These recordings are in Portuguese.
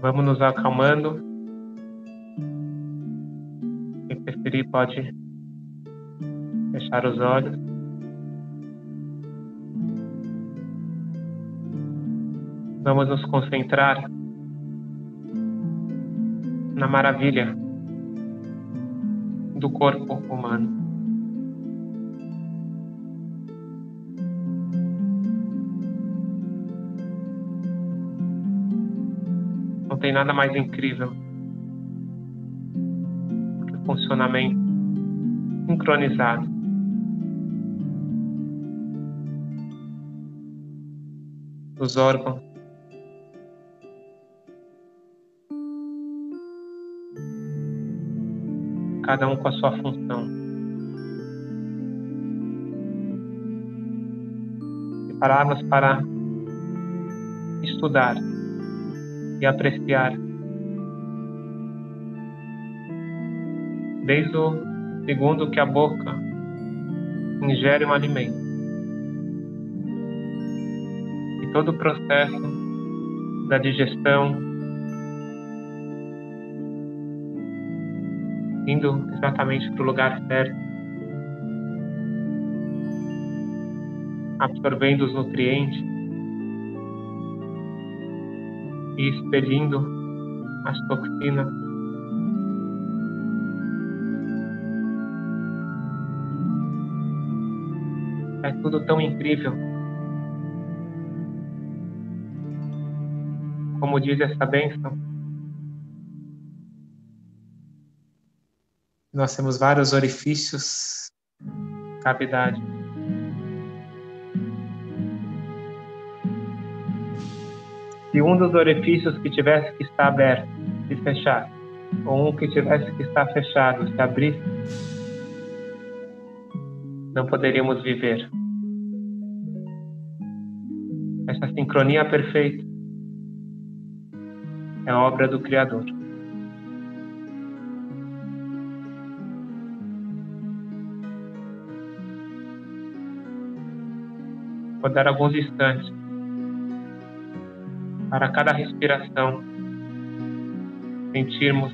Vamos nos acalmando. Quem preferir pode fechar os olhos. Vamos nos concentrar na maravilha do corpo humano. Nada mais incrível que o funcionamento sincronizado. Dos órgãos. Cada um com a sua função. E para estudar e apreciar. Desde o segundo que a boca ingere um alimento. E todo o processo da digestão, indo exatamente para o lugar certo, absorvendo os nutrientes, e expelindo as toxinas. É tudo tão incrível. Como diz essa bênção, nós temos vários orifícios, cavidade. Se um dos orifícios que tivesse que estar aberto se fechar, ou um que tivesse que estar fechado se abrisse, não poderíamos viver. Essa sincronia perfeita é obra do Criador. Vou dar alguns instantes para cada respiração sentirmos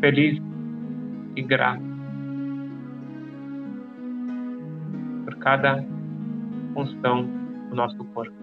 feliz e grato por cada função do nosso corpo.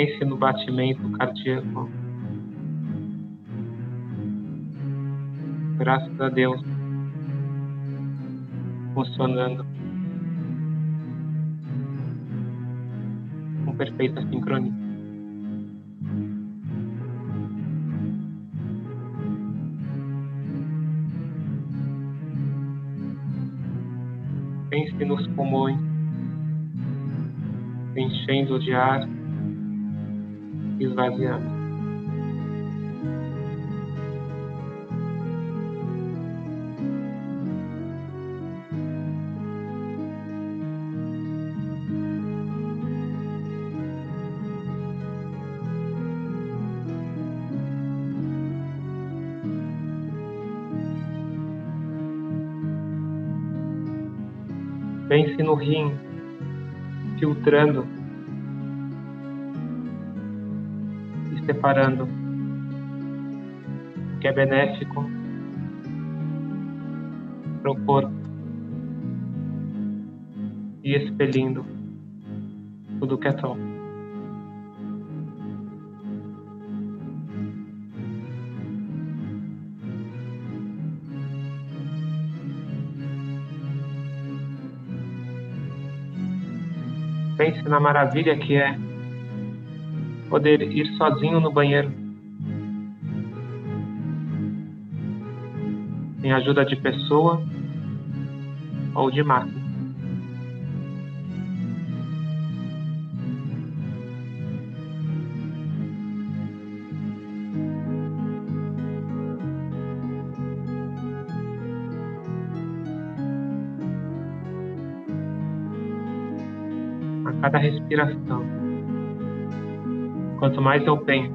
Pense no batimento cardíaco. Graças a Deus. Funcionando com perfeita sincronia. Pense nos pulmões enchendo de ar esvaziando. Pense no rim, filtrando separando que é benéfico para o corpo e expelindo tudo que é tóxico. Pense na maravilha que é poder ir sozinho no banheiro. Sem ajuda de pessoa ou de máquina. cada respiração. Quanto mais eu penso,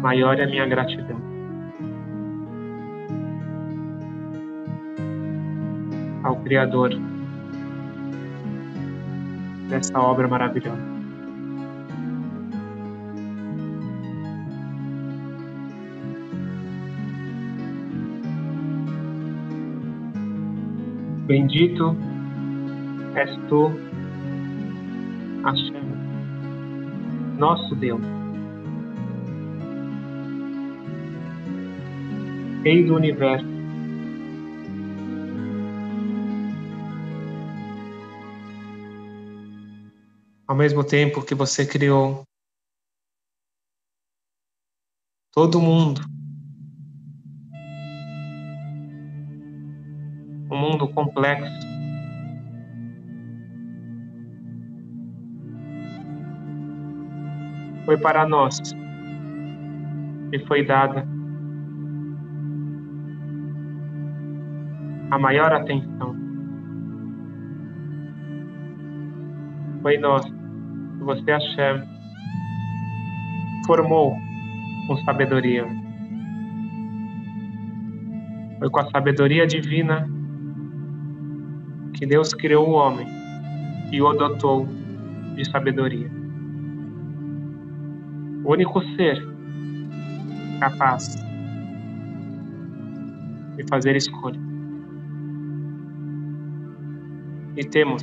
maior é a minha gratidão. Ao Criador dessa obra maravilhosa. Bendito és tu, Hashem, nosso Deus. Rei do universo. Ao mesmo tempo que você criou todo mundo, um mundo complexo, foi para nós e foi dada a maior atenção. Foi nós que você, Hashem, formou com sabedoria. Foi com a sabedoria divina que Deus criou o homem e o dotou de sabedoria único ser capaz de fazer escolha. E temos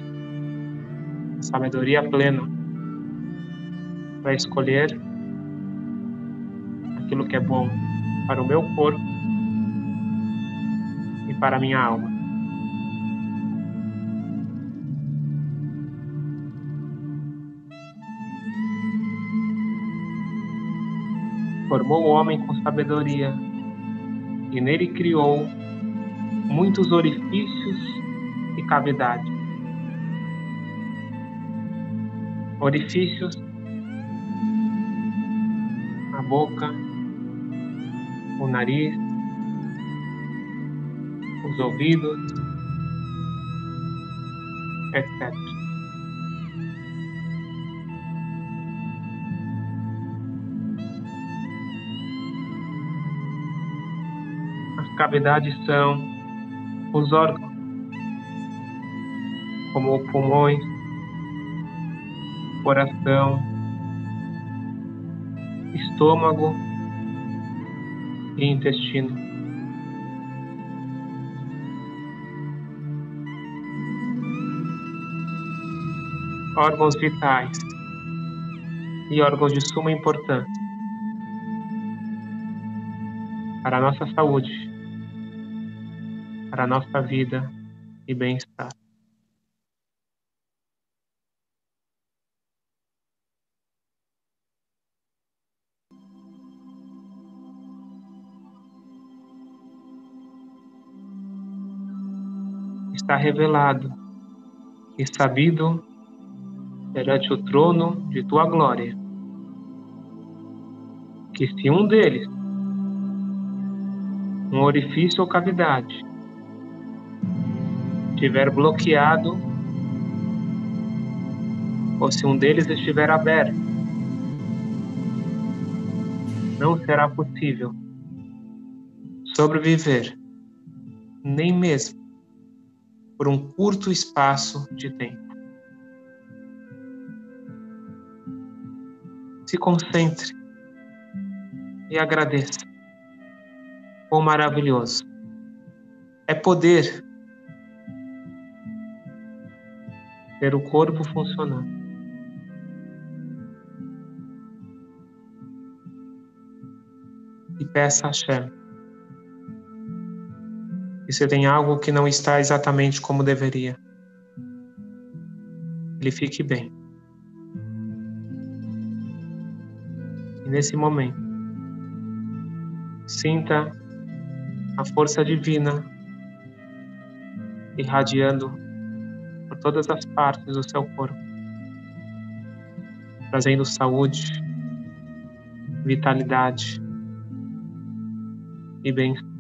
sabedoria plena para escolher aquilo que é bom para o meu corpo e para a minha alma. Formou o homem com sabedoria. E nele criou muitos orifícios e cavidades. Orifícios. Na boca, o nariz, os ouvidos, etc. cavidades são os órgãos, como pulmões, coração, estômago e intestino. Órgãos vitais e órgãos de suma importância para a nossa saúde para a nossa vida e bem-estar. Está revelado e sabido perante o trono de tua glória, que se um deles, um orifício ou cavidade, estiver bloqueado ou se um deles estiver aberto, não será possível sobreviver, nem mesmo por um curto espaço de tempo. Se concentre e agradeça. Quão maravilhoso é poder ter o corpo funcionando. E peça a Shem. E se tem algo que não está exatamente como deveria, ele fique bem. E nesse momento, sinta a força divina irradiando por todas as partes do seu corpo, trazendo saúde, vitalidade e bem-estar.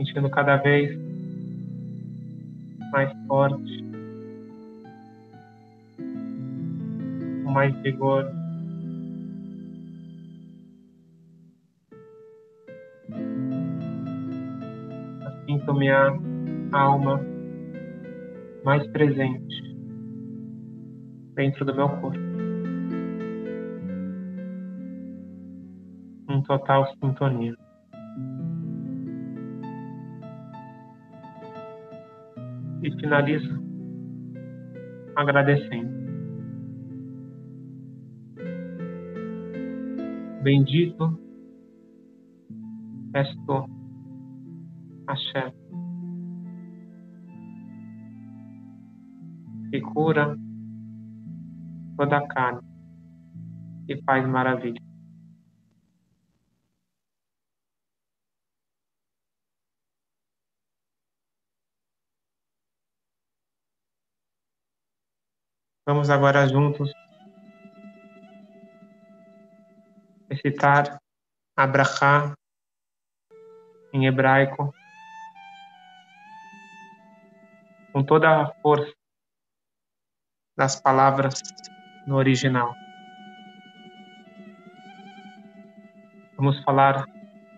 Sentindo cada vez mais forte, com mais vigor. Sinto minha alma mais presente dentro do meu corpo. Em total sintonia. E finalizo agradecendo. Bendito és tu, Hashem, que cura toda a carne e faz maravilha. Vamos agora juntos recitar Abrahá em hebraico com toda a força das palavras no original. Vamos falar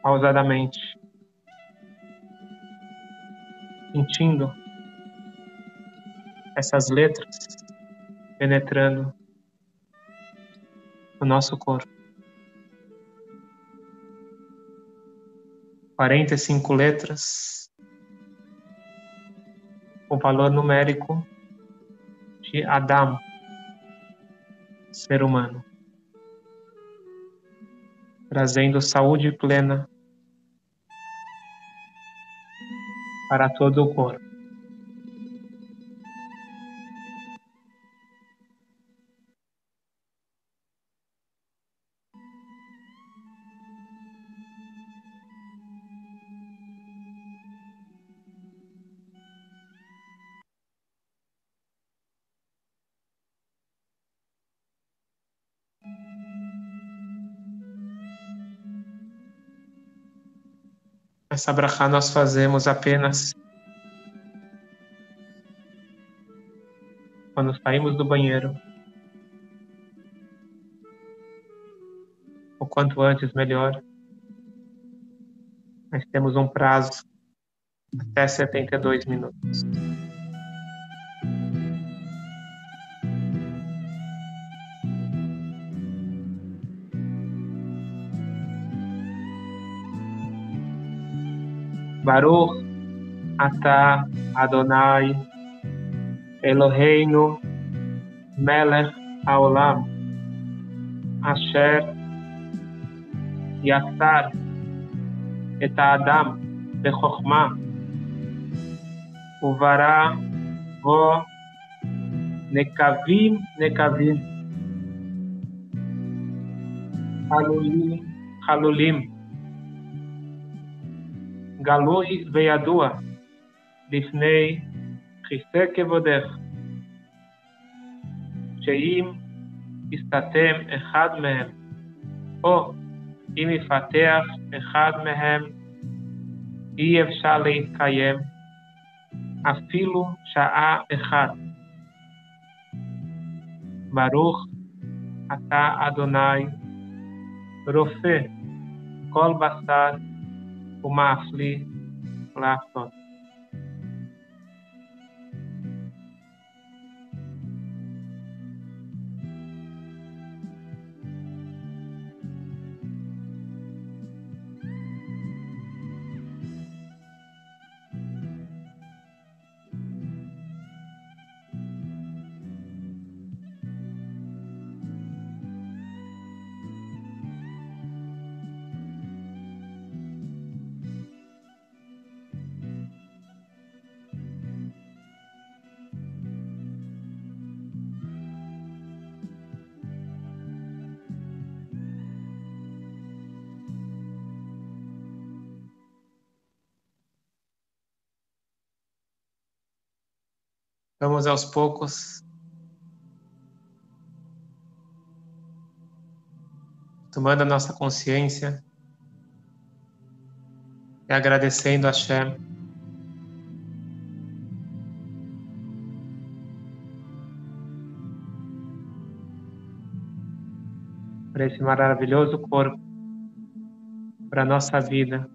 pausadamente, sentindo essas letras penetrando o nosso corpo. Quarenta e cinco letras, o valor numérico de Adam, ser humano, trazendo saúde plena para todo o corpo. Essa brachá nós fazemos apenas quando saímos do banheiro. O quanto antes, melhor. Nós temos um prazo até 72 minutos. Baruch Ata, Adonai Eloheinu Melech Aolam, Asher Yassar Et Adam Bechokma Uvara Vo Nekavim Nekavim Halulim Halulim. גלוי וידוע לפני כיסא כבודך, שאם יסתתם אחד מהם, או אם יפתח אחד מהם, אי אפשר להתקיים אפילו שעה אחת. ברוך אתה אדוני, רופא כל בשר o Mafli, Plafton. Vamos aos poucos tomando a nossa consciência e agradecendo a Shem por esse maravilhoso corpo, para a nossa vida.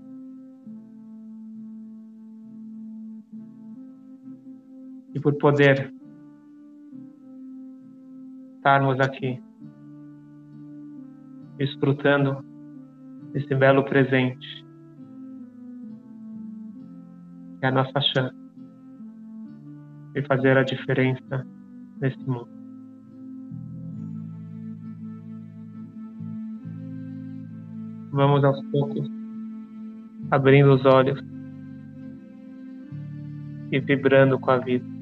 E por poder estarmos aqui, desfrutando desse belo presente, que é a nossa chance de fazer a diferença nesse mundo. Vamos aos poucos abrindo os olhos e vibrando com a vida.